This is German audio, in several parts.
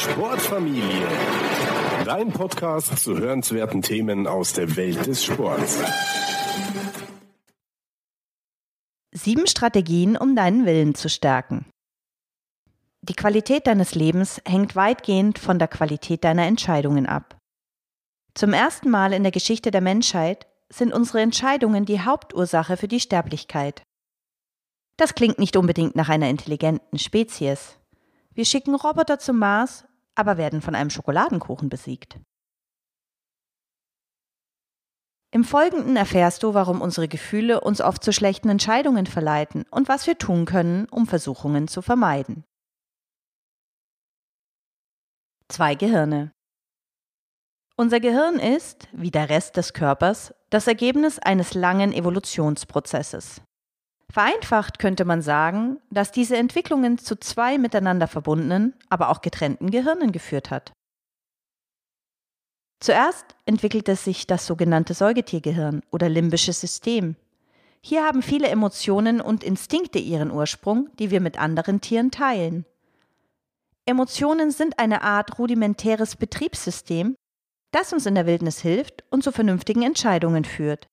Sportfamilie. Dein Podcast zu hörenswerten Themen aus der Welt des Sports. Sieben Strategien, um deinen Willen zu stärken. Die Qualität deines Lebens hängt weitgehend von der Qualität deiner Entscheidungen ab. Zum ersten Mal in der Geschichte der Menschheit sind unsere Entscheidungen die Hauptursache für die Sterblichkeit. Das klingt nicht unbedingt nach einer intelligenten Spezies. Wir schicken Roboter zum Mars, aber werden von einem Schokoladenkuchen besiegt. Im Folgenden erfährst du, warum unsere Gefühle uns oft zu schlechten Entscheidungen verleiten und was wir tun können, um Versuchungen zu vermeiden. Zwei Gehirne. Unser Gehirn ist, wie der Rest des Körpers, das Ergebnis eines langen Evolutionsprozesses. Vereinfacht könnte man sagen, dass diese Entwicklungen zu zwei miteinander verbundenen, aber auch getrennten Gehirnen geführt hat. Zuerst entwickelte sich das sogenannte Säugetiergehirn oder limbisches System. Hier haben viele Emotionen und Instinkte ihren Ursprung, die wir mit anderen Tieren teilen. Emotionen sind eine Art rudimentäres Betriebssystem, das uns in der Wildnis hilft und zu vernünftigen Entscheidungen führt.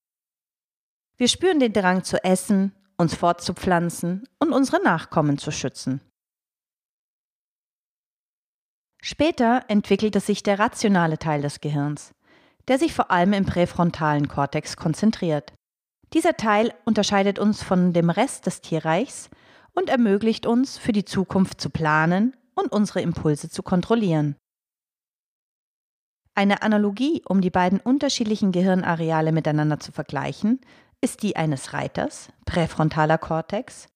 Wir spüren den Drang zu essen, uns fortzupflanzen und unsere Nachkommen zu schützen. Später entwickelte sich der rationale Teil des Gehirns, der sich vor allem im präfrontalen Kortex konzentriert. Dieser Teil unterscheidet uns von dem Rest des Tierreichs und ermöglicht uns, für die Zukunft zu planen und unsere Impulse zu kontrollieren. Eine Analogie, um die beiden unterschiedlichen Gehirnareale miteinander zu vergleichen, ist die eines Reiters, präfrontaler Kortex,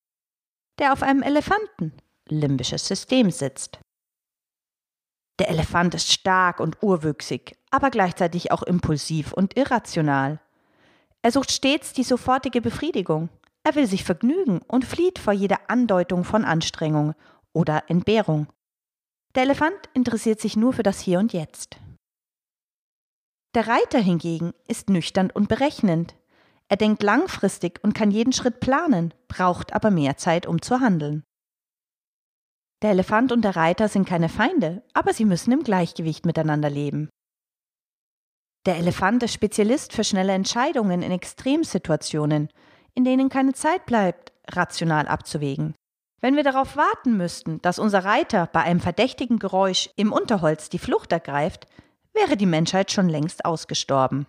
der auf einem Elefanten, limbisches System, sitzt. Der Elefant ist stark und urwüchsig, aber gleichzeitig auch impulsiv und irrational. Er sucht stets die sofortige Befriedigung. Er will sich vergnügen und flieht vor jeder Andeutung von Anstrengung oder Entbehrung. Der Elefant interessiert sich nur für das Hier und Jetzt. Der Reiter hingegen ist nüchtern und berechnend. Er denkt langfristig und kann jeden Schritt planen, braucht aber mehr Zeit, um zu handeln. Der Elefant und der Reiter sind keine Feinde, aber sie müssen im Gleichgewicht miteinander leben. Der Elefant ist Spezialist für schnelle Entscheidungen in Extremsituationen, in denen keine Zeit bleibt, rational abzuwägen. Wenn wir darauf warten müssten, dass unser Reiter bei einem verdächtigen Geräusch im Unterholz die Flucht ergreift, wäre die Menschheit schon längst ausgestorben.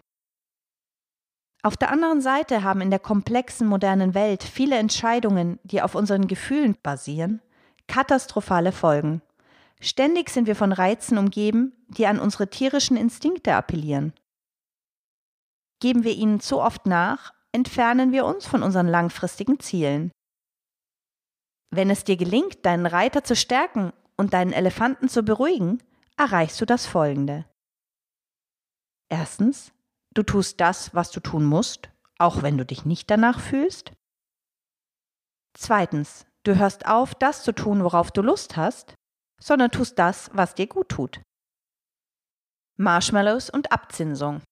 Auf der anderen Seite haben in der komplexen modernen Welt viele Entscheidungen, die auf unseren Gefühlen basieren, katastrophale Folgen. Ständig sind wir von Reizen umgeben, die an unsere tierischen Instinkte appellieren. Geben wir ihnen zu oft nach, entfernen wir uns von unseren langfristigen Zielen. Wenn es dir gelingt, deinen Reiter zu stärken und deinen Elefanten zu beruhigen, erreichst du das Folgende. Erstens, du tust das, was du tun musst, auch wenn du dich nicht danach fühlst. Zweitens, du hörst auf, das zu tun, worauf du Lust hast, sondern tust das, was dir gut tut. Marshmallows und Abzinsung.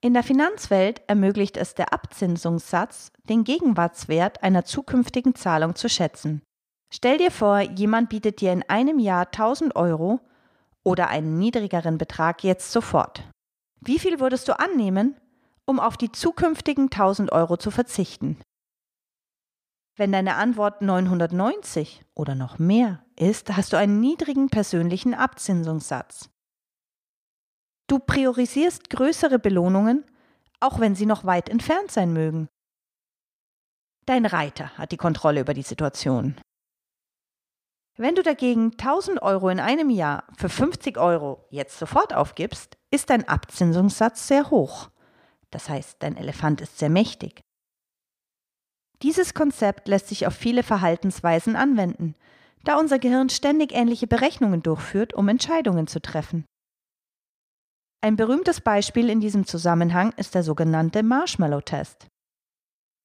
In der Finanzwelt ermöglicht es der Abzinsungssatz, den Gegenwartswert einer zukünftigen Zahlung zu schätzen. Stell dir vor, jemand bietet dir in einem Jahr 1000 Euro oder einen niedrigeren Betrag jetzt sofort. Wie viel würdest du annehmen, um auf die zukünftigen 1000 Euro zu verzichten? Wenn deine Antwort 990 oder noch mehr ist, hast du einen niedrigen persönlichen Abzinsungssatz. Du priorisierst größere Belohnungen, auch wenn sie noch weit entfernt sein mögen. Dein Reiter hat die Kontrolle über die Situation. Wenn du dagegen 1000 Euro in einem Jahr für 50 Euro jetzt sofort aufgibst, ist dein Abzinsungssatz sehr hoch. Das heißt, dein Elefant ist sehr mächtig. Dieses Konzept lässt sich auf viele Verhaltensweisen anwenden, da unser Gehirn ständig ähnliche Berechnungen durchführt, um Entscheidungen zu treffen. Ein berühmtes Beispiel in diesem Zusammenhang ist der sogenannte Marshmallow-Test.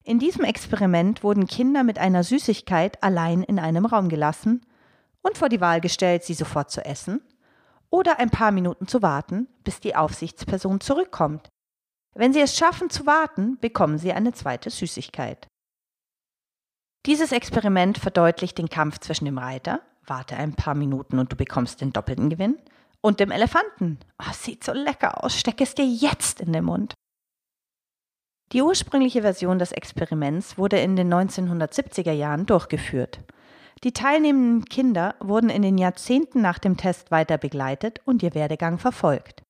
In diesem Experiment wurden Kinder mit einer Süßigkeit allein in einem Raum gelassen und vor die Wahl gestellt, sie sofort zu essen oder ein paar Minuten zu warten, bis die Aufsichtsperson zurückkommt. Wenn sie es schaffen zu warten, bekommen sie eine zweite Süßigkeit. Dieses Experiment verdeutlicht den Kampf zwischen dem Reiter, warte ein paar Minuten und du bekommst den doppelten Gewinn. Und dem Elefanten, oh, sieht so lecker aus, steck es dir jetzt in den Mund. Die ursprüngliche Version des Experiments wurde in den 1970er Jahren durchgeführt. Die teilnehmenden Kinder wurden in den Jahrzehnten nach dem Test weiter begleitet und ihr Werdegang verfolgt.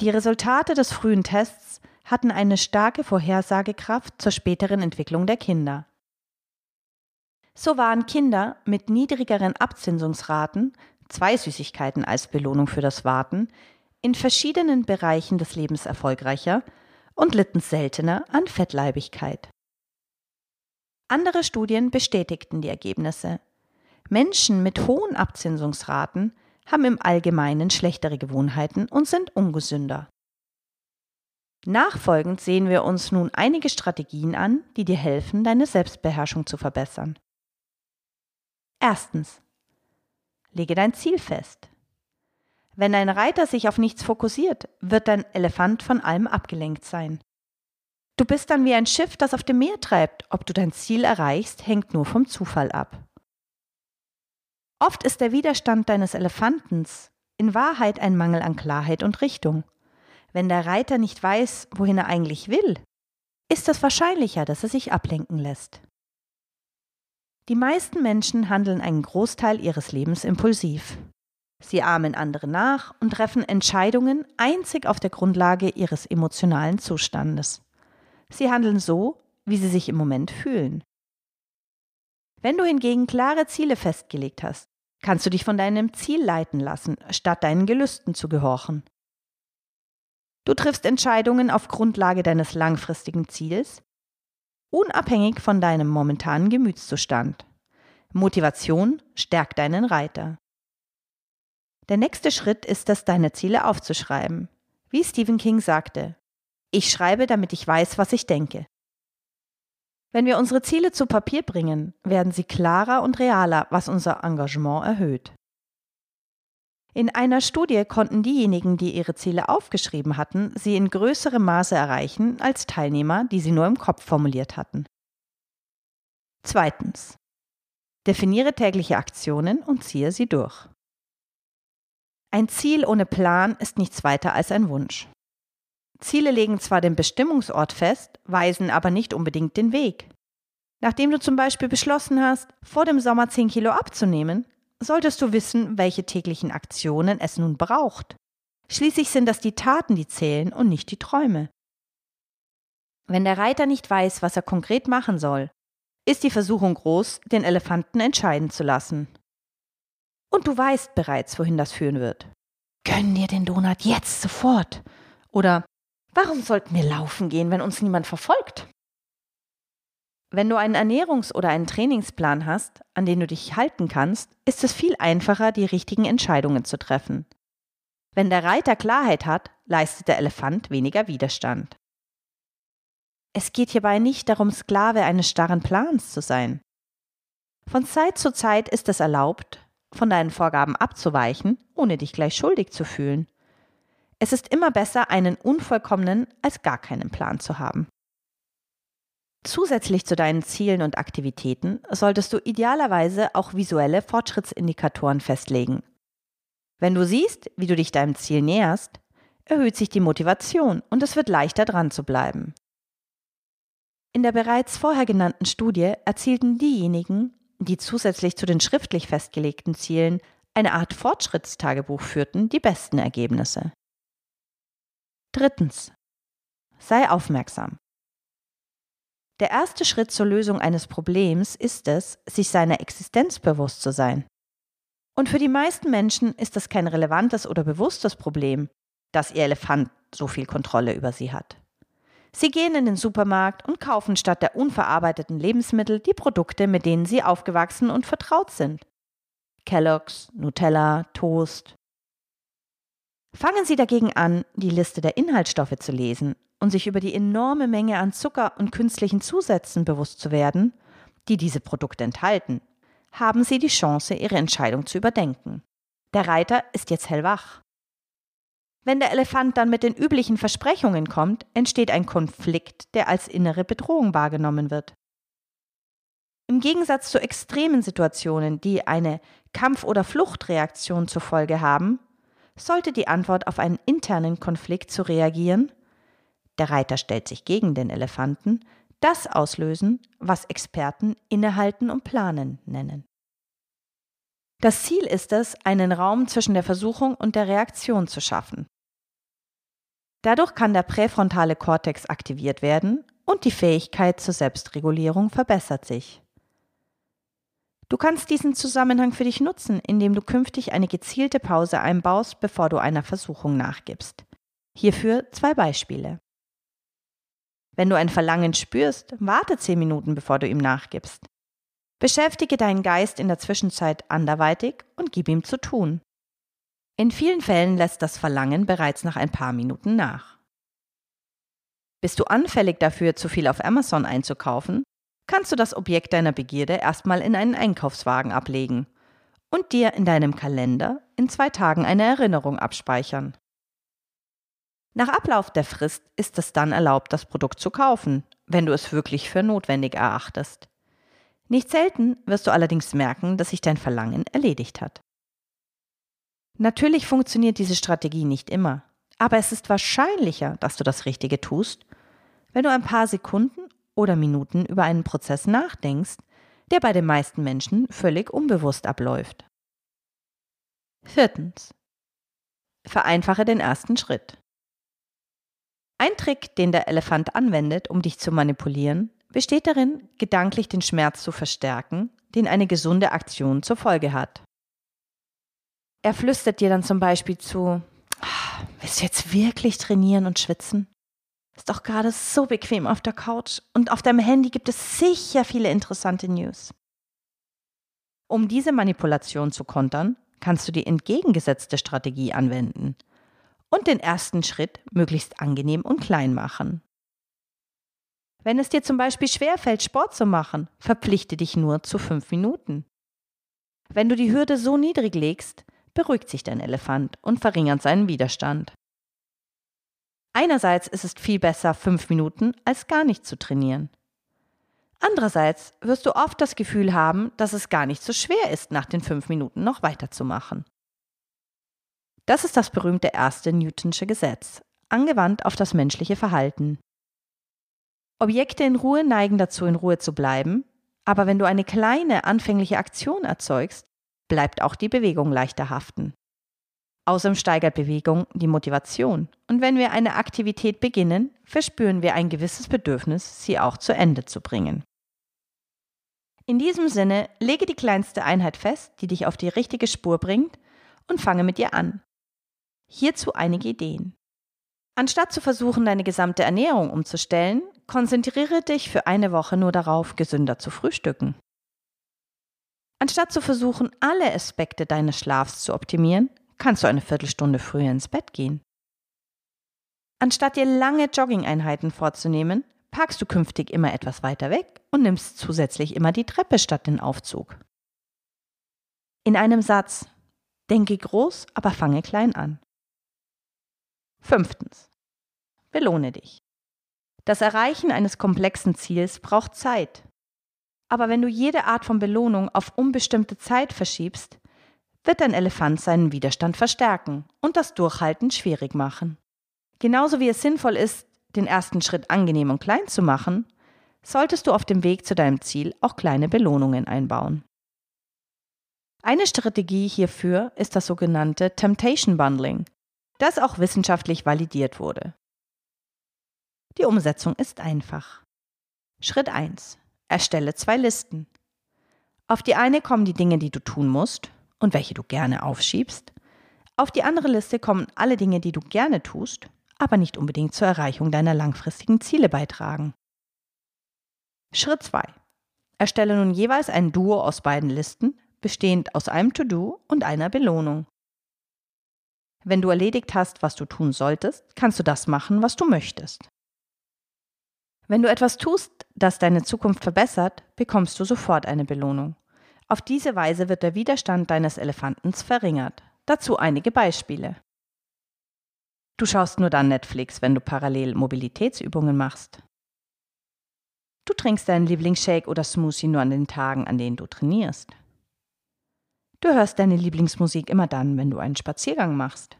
Die Resultate des frühen Tests hatten eine starke Vorhersagekraft zur späteren Entwicklung der Kinder. So waren Kinder mit niedrigeren Abzinsungsraten, zwei Süßigkeiten als Belohnung für das Warten, in verschiedenen Bereichen des Lebens erfolgreicher und litten seltener an Fettleibigkeit. Andere Studien bestätigten die Ergebnisse. Menschen mit hohen Abzinsungsraten haben im Allgemeinen schlechtere Gewohnheiten und sind ungesünder. Nachfolgend sehen wir uns nun einige Strategien an, die dir helfen, deine Selbstbeherrschung zu verbessern. Erstens. Lege dein Ziel fest. Wenn dein Reiter sich auf nichts fokussiert, wird dein Elefant von allem abgelenkt sein. Du bist dann wie ein Schiff, das auf dem Meer treibt. Ob du dein Ziel erreichst, hängt nur vom Zufall ab. Oft ist der Widerstand deines Elefantens in Wahrheit ein Mangel an Klarheit und Richtung. Wenn der Reiter nicht weiß, wohin er eigentlich will, ist es wahrscheinlicher, dass er sich ablenken lässt. Die meisten Menschen handeln einen Großteil ihres Lebens impulsiv. Sie ahmen andere nach und treffen Entscheidungen einzig auf der Grundlage ihres emotionalen Zustandes. Sie handeln so, wie sie sich im Moment fühlen. Wenn du hingegen klare Ziele festgelegt hast, kannst du dich von deinem Ziel leiten lassen, statt deinen Gelüsten zu gehorchen. Du triffst Entscheidungen auf Grundlage deines langfristigen Ziels, unabhängig von deinem momentanen Gemütszustand. Motivation stärkt deinen Reiter. Der nächste Schritt ist es, deine Ziele aufzuschreiben. Wie Stephen King sagte, ich schreibe, damit ich weiß, was ich denke. Wenn wir unsere Ziele zu Papier bringen, werden sie klarer und realer, was unser Engagement erhöht. In einer Studie konnten diejenigen, die ihre Ziele aufgeschrieben hatten, sie in größerem Maße erreichen als Teilnehmer, die sie nur im Kopf formuliert hatten. Zweitens. Definiere tägliche Aktionen und ziehe sie durch. Ein Ziel ohne Plan ist nichts weiter als ein Wunsch. Ziele legen zwar den Bestimmungsort fest, weisen aber nicht unbedingt den Weg. Nachdem du zum Beispiel beschlossen hast, vor dem Sommer 10 Kilo abzunehmen, solltest du wissen, welche täglichen Aktionen es nun braucht. Schließlich sind das die Taten, die zählen und nicht die Träume. Wenn der Reiter nicht weiß, was er konkret machen soll, ist die Versuchung groß, den Elefanten entscheiden zu lassen. Und du weißt bereits, wohin das führen wird. Gönn dir den Donut jetzt sofort. Oder Warum sollten wir laufen gehen, wenn uns niemand verfolgt? Wenn du einen Ernährungs- oder einen Trainingsplan hast, an den du dich halten kannst, ist es viel einfacher, die richtigen Entscheidungen zu treffen. Wenn der Reiter Klarheit hat, leistet der Elefant weniger Widerstand. Es geht hierbei nicht darum, Sklave eines starren Plans zu sein. Von Zeit zu Zeit ist es erlaubt, von deinen Vorgaben abzuweichen, ohne dich gleich schuldig zu fühlen. Es ist immer besser, einen unvollkommenen als gar keinen Plan zu haben. Zusätzlich zu deinen Zielen und Aktivitäten solltest du idealerweise auch visuelle Fortschrittsindikatoren festlegen. Wenn du siehst, wie du dich deinem Ziel näherst, erhöht sich die Motivation und es wird leichter dran zu bleiben. In der bereits vorher genannten Studie erzielten diejenigen, die zusätzlich zu den schriftlich festgelegten Zielen eine Art Fortschrittstagebuch führten, die besten Ergebnisse. Drittens. Sei aufmerksam. Der erste Schritt zur Lösung eines Problems ist es, sich seiner Existenz bewusst zu sein. Und für die meisten Menschen ist das kein relevantes oder bewusstes Problem, dass ihr Elefant so viel Kontrolle über sie hat. Sie gehen in den Supermarkt und kaufen statt der unverarbeiteten Lebensmittel die Produkte, mit denen sie aufgewachsen und vertraut sind. Kellogg's, Nutella, Toast, Fangen Sie dagegen an, die Liste der Inhaltsstoffe zu lesen und sich über die enorme Menge an Zucker und künstlichen Zusätzen bewusst zu werden, die diese Produkte enthalten, haben Sie die Chance, Ihre Entscheidung zu überdenken. Der Reiter ist jetzt hellwach. Wenn der Elefant dann mit den üblichen Versprechungen kommt, entsteht ein Konflikt, der als innere Bedrohung wahrgenommen wird. Im Gegensatz zu extremen Situationen, die eine Kampf- oder Fluchtreaktion zur Folge haben, sollte die Antwort auf einen internen Konflikt zu reagieren, der Reiter stellt sich gegen den Elefanten, das auslösen, was Experten innehalten und planen nennen. Das Ziel ist es, einen Raum zwischen der Versuchung und der Reaktion zu schaffen. Dadurch kann der präfrontale Kortex aktiviert werden und die Fähigkeit zur Selbstregulierung verbessert sich. Du kannst diesen Zusammenhang für dich nutzen, indem du künftig eine gezielte Pause einbaust, bevor du einer Versuchung nachgibst. Hierfür zwei Beispiele. Wenn du ein Verlangen spürst, warte zehn Minuten, bevor du ihm nachgibst. Beschäftige deinen Geist in der Zwischenzeit anderweitig und gib ihm zu tun. In vielen Fällen lässt das Verlangen bereits nach ein paar Minuten nach. Bist du anfällig dafür, zu viel auf Amazon einzukaufen, kannst du das Objekt deiner Begierde erstmal in einen Einkaufswagen ablegen und dir in deinem Kalender in zwei Tagen eine Erinnerung abspeichern. Nach Ablauf der Frist ist es dann erlaubt, das Produkt zu kaufen, wenn du es wirklich für notwendig erachtest. Nicht selten wirst du allerdings merken, dass sich dein Verlangen erledigt hat. Natürlich funktioniert diese Strategie nicht immer, aber es ist wahrscheinlicher, dass du das Richtige tust, wenn du ein paar Sekunden oder Minuten über einen Prozess nachdenkst, der bei den meisten Menschen völlig unbewusst abläuft. Viertens. Vereinfache den ersten Schritt. Ein Trick, den der Elefant anwendet, um dich zu manipulieren, besteht darin, gedanklich den Schmerz zu verstärken, den eine gesunde Aktion zur Folge hat. Er flüstert dir dann zum Beispiel zu, ah, willst du jetzt wirklich trainieren und schwitzen? Ist doch gerade so bequem auf der Couch und auf deinem Handy gibt es sicher viele interessante News. Um diese Manipulation zu kontern, kannst du die entgegengesetzte Strategie anwenden – und den ersten Schritt möglichst angenehm und klein machen. Wenn es dir zum Beispiel schwerfällt, Sport zu machen, verpflichte dich nur zu fünf Minuten. Wenn du die Hürde so niedrig legst, beruhigt sich dein Elefant und verringert seinen Widerstand. Einerseits ist es viel besser, fünf Minuten als gar nicht zu trainieren. Andererseits wirst du oft das Gefühl haben, dass es gar nicht so schwer ist, nach den fünf Minuten noch weiterzumachen. Das ist das berühmte erste Newtonsche Gesetz, angewandt auf das menschliche Verhalten. Objekte in Ruhe neigen dazu, in Ruhe zu bleiben, aber wenn du eine kleine anfängliche Aktion erzeugst, bleibt auch die Bewegung leichter haften. Außerdem steigert Bewegung die Motivation, und wenn wir eine Aktivität beginnen, verspüren wir ein gewisses Bedürfnis, sie auch zu Ende zu bringen. In diesem Sinne, lege die kleinste Einheit fest, die dich auf die richtige Spur bringt, und fange mit ihr an. Hierzu einige Ideen. Anstatt zu versuchen, deine gesamte Ernährung umzustellen, konzentriere dich für eine Woche nur darauf, gesünder zu frühstücken. Anstatt zu versuchen, alle Aspekte deines Schlafs zu optimieren, kannst du eine Viertelstunde früher ins Bett gehen. Anstatt dir lange Jogging-Einheiten vorzunehmen, parkst du künftig immer etwas weiter weg und nimmst zusätzlich immer die Treppe statt den Aufzug. In einem Satz, denke groß, aber fange klein an. Fünftens. Belohne dich. Das Erreichen eines komplexen Ziels braucht Zeit. Aber wenn du jede Art von Belohnung auf unbestimmte Zeit verschiebst, wird dein Elefant seinen Widerstand verstärken und das Durchhalten schwierig machen. Genauso wie es sinnvoll ist, den ersten Schritt angenehm und klein zu machen, solltest du auf dem Weg zu deinem Ziel auch kleine Belohnungen einbauen. Eine Strategie hierfür ist das sogenannte Temptation Bundling, das auch wissenschaftlich validiert wurde. Die Umsetzung ist einfach. Schritt 1. Erstelle zwei Listen. Auf die eine kommen die Dinge, die du tun musst und welche du gerne aufschiebst. Auf die andere Liste kommen alle Dinge, die du gerne tust, aber nicht unbedingt zur Erreichung deiner langfristigen Ziele beitragen. Schritt 2. Erstelle nun jeweils ein Duo aus beiden Listen, bestehend aus einem To-Do und einer Belohnung. Wenn du erledigt hast, was du tun solltest, kannst du das machen, was du möchtest. Wenn du etwas tust, das deine Zukunft verbessert, bekommst du sofort eine Belohnung. Auf diese Weise wird der Widerstand deines Elefantens verringert. Dazu einige Beispiele. Du schaust nur dann Netflix, wenn du parallel Mobilitätsübungen machst. Du trinkst deinen Lieblingsshake oder Smoothie nur an den Tagen, an denen du trainierst. Du hörst deine Lieblingsmusik immer dann, wenn du einen Spaziergang machst.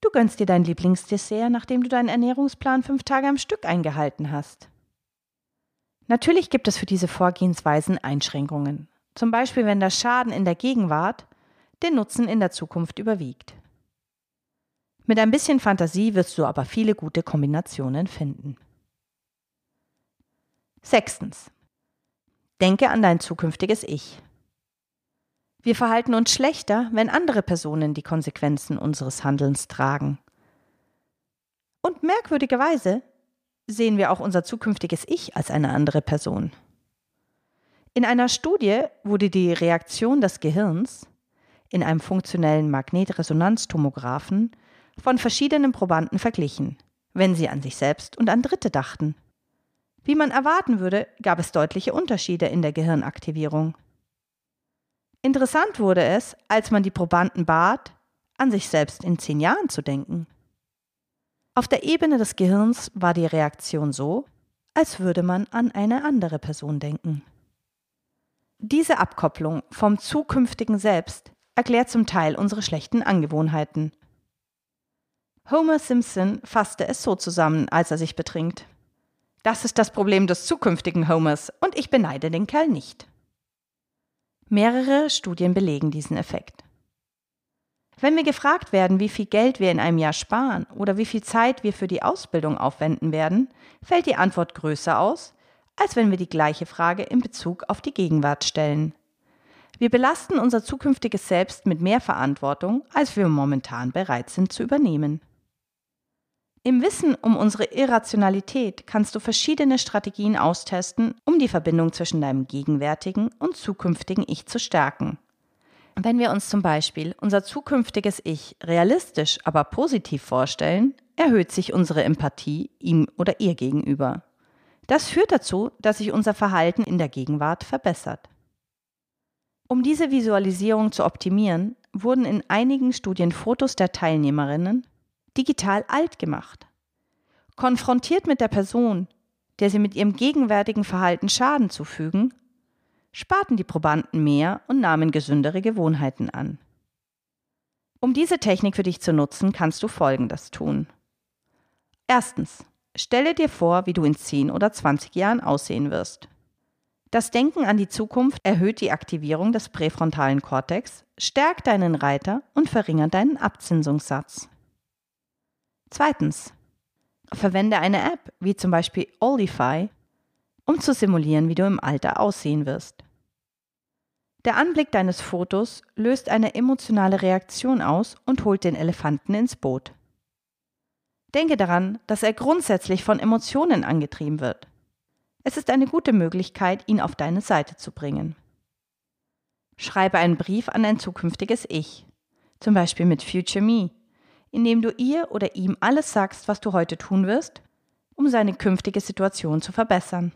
Du gönnst dir dein Lieblingsdessert, nachdem du deinen Ernährungsplan fünf Tage am Stück eingehalten hast. Natürlich gibt es für diese Vorgehensweisen Einschränkungen, zum Beispiel wenn der Schaden in der Gegenwart den Nutzen in der Zukunft überwiegt. Mit ein bisschen Fantasie wirst du aber viele gute Kombinationen finden. Sechstens. Denke an dein zukünftiges Ich. Wir verhalten uns schlechter, wenn andere Personen die Konsequenzen unseres Handelns tragen. Und merkwürdigerweise sehen wir auch unser zukünftiges Ich als eine andere Person. In einer Studie wurde die Reaktion des Gehirns in einem funktionellen Magnetresonanztomographen von verschiedenen Probanden verglichen, wenn sie an sich selbst und an Dritte dachten. Wie man erwarten würde, gab es deutliche Unterschiede in der Gehirnaktivierung. Interessant wurde es, als man die Probanden bat, an sich selbst in zehn Jahren zu denken. Auf der Ebene des Gehirns war die Reaktion so, als würde man an eine andere Person denken. Diese Abkopplung vom zukünftigen Selbst erklärt zum Teil unsere schlechten Angewohnheiten. Homer Simpson fasste es so zusammen, als er sich betrinkt. Das ist das Problem des zukünftigen Homers, und ich beneide den Kerl nicht. Mehrere Studien belegen diesen Effekt. Wenn wir gefragt werden, wie viel Geld wir in einem Jahr sparen oder wie viel Zeit wir für die Ausbildung aufwenden werden, fällt die Antwort größer aus, als wenn wir die gleiche Frage in Bezug auf die Gegenwart stellen. Wir belasten unser zukünftiges Selbst mit mehr Verantwortung, als wir momentan bereit sind zu übernehmen. Im Wissen um unsere Irrationalität kannst du verschiedene Strategien austesten, um die Verbindung zwischen deinem gegenwärtigen und zukünftigen Ich zu stärken. Wenn wir uns zum Beispiel unser zukünftiges Ich realistisch, aber positiv vorstellen, erhöht sich unsere Empathie ihm oder ihr gegenüber. Das führt dazu, dass sich unser Verhalten in der Gegenwart verbessert. Um diese Visualisierung zu optimieren, wurden in einigen Studien Fotos der Teilnehmerinnen digital alt gemacht. Konfrontiert mit der Person, der sie mit ihrem gegenwärtigen Verhalten Schaden zufügen, sparten die Probanden mehr und nahmen gesündere Gewohnheiten an. Um diese Technik für dich zu nutzen, kannst du Folgendes tun. Erstens, stelle dir vor, wie du in 10 oder 20 Jahren aussehen wirst. Das Denken an die Zukunft erhöht die Aktivierung des präfrontalen Kortex, stärkt deinen Reiter und verringert deinen Abzinsungssatz. Zweitens, verwende eine App wie zum Beispiel Olify, um zu simulieren, wie du im Alter aussehen wirst. Der Anblick deines Fotos löst eine emotionale Reaktion aus und holt den Elefanten ins Boot. Denke daran, dass er grundsätzlich von Emotionen angetrieben wird. Es ist eine gute Möglichkeit, ihn auf deine Seite zu bringen. Schreibe einen Brief an dein zukünftiges Ich, zum Beispiel mit Future Me, indem du ihr oder ihm alles sagst, was du heute tun wirst, um seine künftige Situation zu verbessern.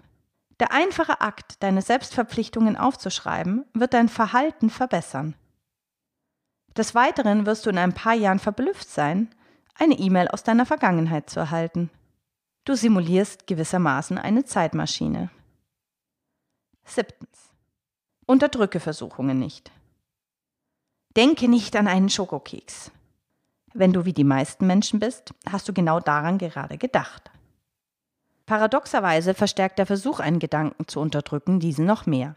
Der einfache Akt, deine Selbstverpflichtungen aufzuschreiben, wird dein Verhalten verbessern. Des Weiteren wirst du in ein paar Jahren verblüfft sein, eine E-Mail aus deiner Vergangenheit zu erhalten. Du simulierst gewissermaßen eine Zeitmaschine. Siebtens. Unterdrücke Versuchungen nicht. Denke nicht an einen Schokokeks. Wenn du wie die meisten Menschen bist, hast du genau daran gerade gedacht. Paradoxerweise verstärkt der Versuch, einen Gedanken zu unterdrücken, diesen noch mehr.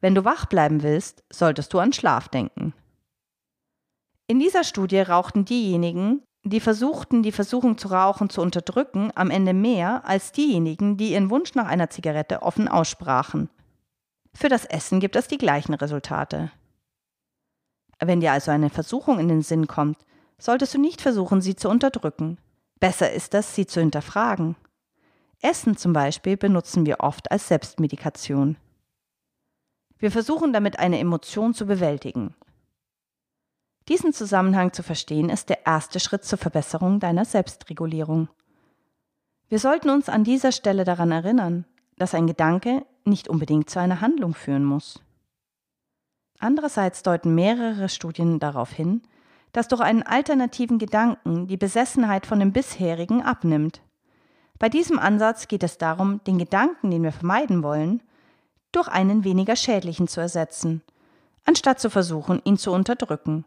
Wenn du wach bleiben willst, solltest du an Schlaf denken. In dieser Studie rauchten diejenigen, die versuchten, die Versuchung zu rauchen zu unterdrücken, am Ende mehr als diejenigen, die ihren Wunsch nach einer Zigarette offen aussprachen. Für das Essen gibt es die gleichen Resultate. Wenn dir also eine Versuchung in den Sinn kommt, solltest du nicht versuchen, sie zu unterdrücken. Besser ist es, sie zu hinterfragen. Essen zum Beispiel benutzen wir oft als Selbstmedikation. Wir versuchen damit eine Emotion zu bewältigen. Diesen Zusammenhang zu verstehen ist der erste Schritt zur Verbesserung deiner Selbstregulierung. Wir sollten uns an dieser Stelle daran erinnern, dass ein Gedanke nicht unbedingt zu einer Handlung führen muss. Andererseits deuten mehrere Studien darauf hin, dass durch einen alternativen Gedanken die Besessenheit von dem bisherigen abnimmt. Bei diesem Ansatz geht es darum, den Gedanken, den wir vermeiden wollen, durch einen weniger schädlichen zu ersetzen, anstatt zu versuchen, ihn zu unterdrücken.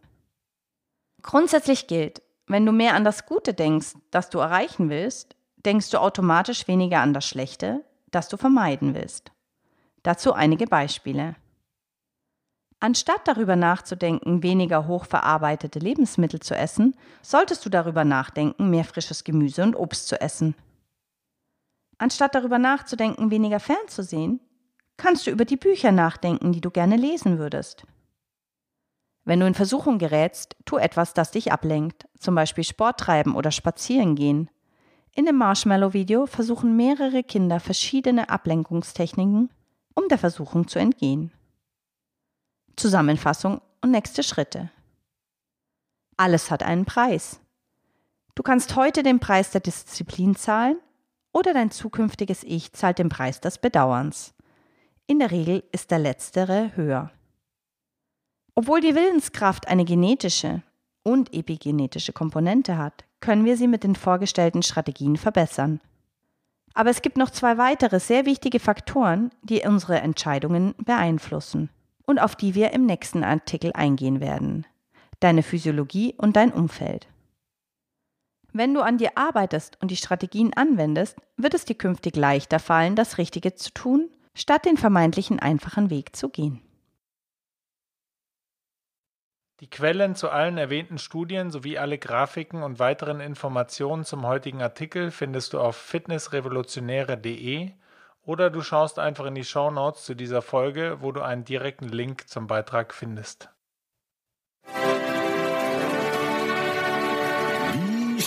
Grundsätzlich gilt, wenn du mehr an das Gute denkst, das du erreichen willst, denkst du automatisch weniger an das Schlechte, das du vermeiden willst. Dazu einige Beispiele. Anstatt darüber nachzudenken, weniger hochverarbeitete Lebensmittel zu essen, solltest du darüber nachdenken, mehr frisches Gemüse und Obst zu essen. Anstatt darüber nachzudenken, weniger fernzusehen, kannst du über die Bücher nachdenken, die du gerne lesen würdest. Wenn du in Versuchung gerätst, tu etwas, das dich ablenkt, zum Beispiel Sport treiben oder spazieren gehen. In dem Marshmallow-Video versuchen mehrere Kinder verschiedene Ablenkungstechniken, um der Versuchung zu entgehen. Zusammenfassung und nächste Schritte. Alles hat einen Preis. Du kannst heute den Preis der Disziplin zahlen oder dein zukünftiges Ich zahlt den Preis des Bedauerns. In der Regel ist der letztere höher. Obwohl die Willenskraft eine genetische und epigenetische Komponente hat, können wir sie mit den vorgestellten Strategien verbessern. Aber es gibt noch zwei weitere sehr wichtige Faktoren, die unsere Entscheidungen beeinflussen und auf die wir im nächsten Artikel eingehen werden. Deine Physiologie und dein Umfeld. Wenn du an dir arbeitest und die Strategien anwendest, wird es dir künftig leichter fallen, das Richtige zu tun, statt den vermeintlichen einfachen Weg zu gehen. Die Quellen zu allen erwähnten Studien sowie alle Grafiken und weiteren Informationen zum heutigen Artikel findest du auf fitnessrevolutionäre.de oder du schaust einfach in die Show Notes zu dieser Folge, wo du einen direkten Link zum Beitrag findest.